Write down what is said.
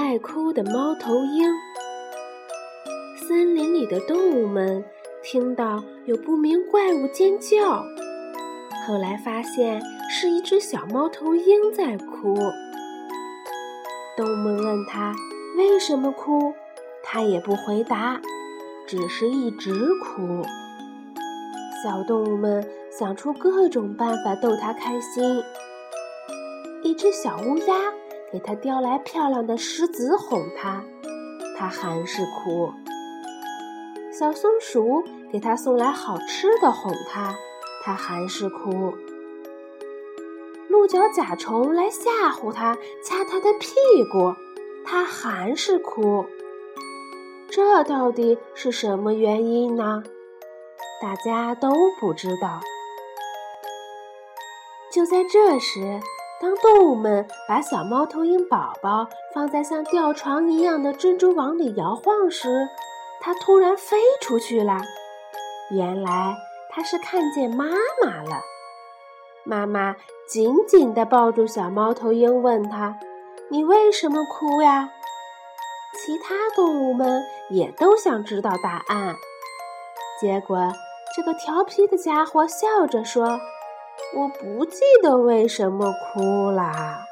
爱哭的猫头鹰。森林里的动物们听到有不明怪物尖叫，后来发现是一只小猫头鹰在哭。动物们问他为什么哭，他也不回答，只是一直哭。小动物们想出各种办法逗它开心。一只小乌鸦给它叼来漂亮的石子哄它，它还是哭。小松鼠给它送来好吃的哄它，它还是哭。鹿角甲虫来吓唬它，掐它的屁股，它还是哭。这到底是什么原因呢？大家都不知道。就在这时，当动物们把小猫头鹰宝宝放在像吊床一样的蜘蛛网里摇晃时，它突然飞出去了。原来它是看见妈妈了。妈妈紧紧地抱住小猫头鹰，问他：“你为什么哭呀？”其他动物们也都想知道答案。结果。这个调皮的家伙笑着说：“我不记得为什么哭啦。”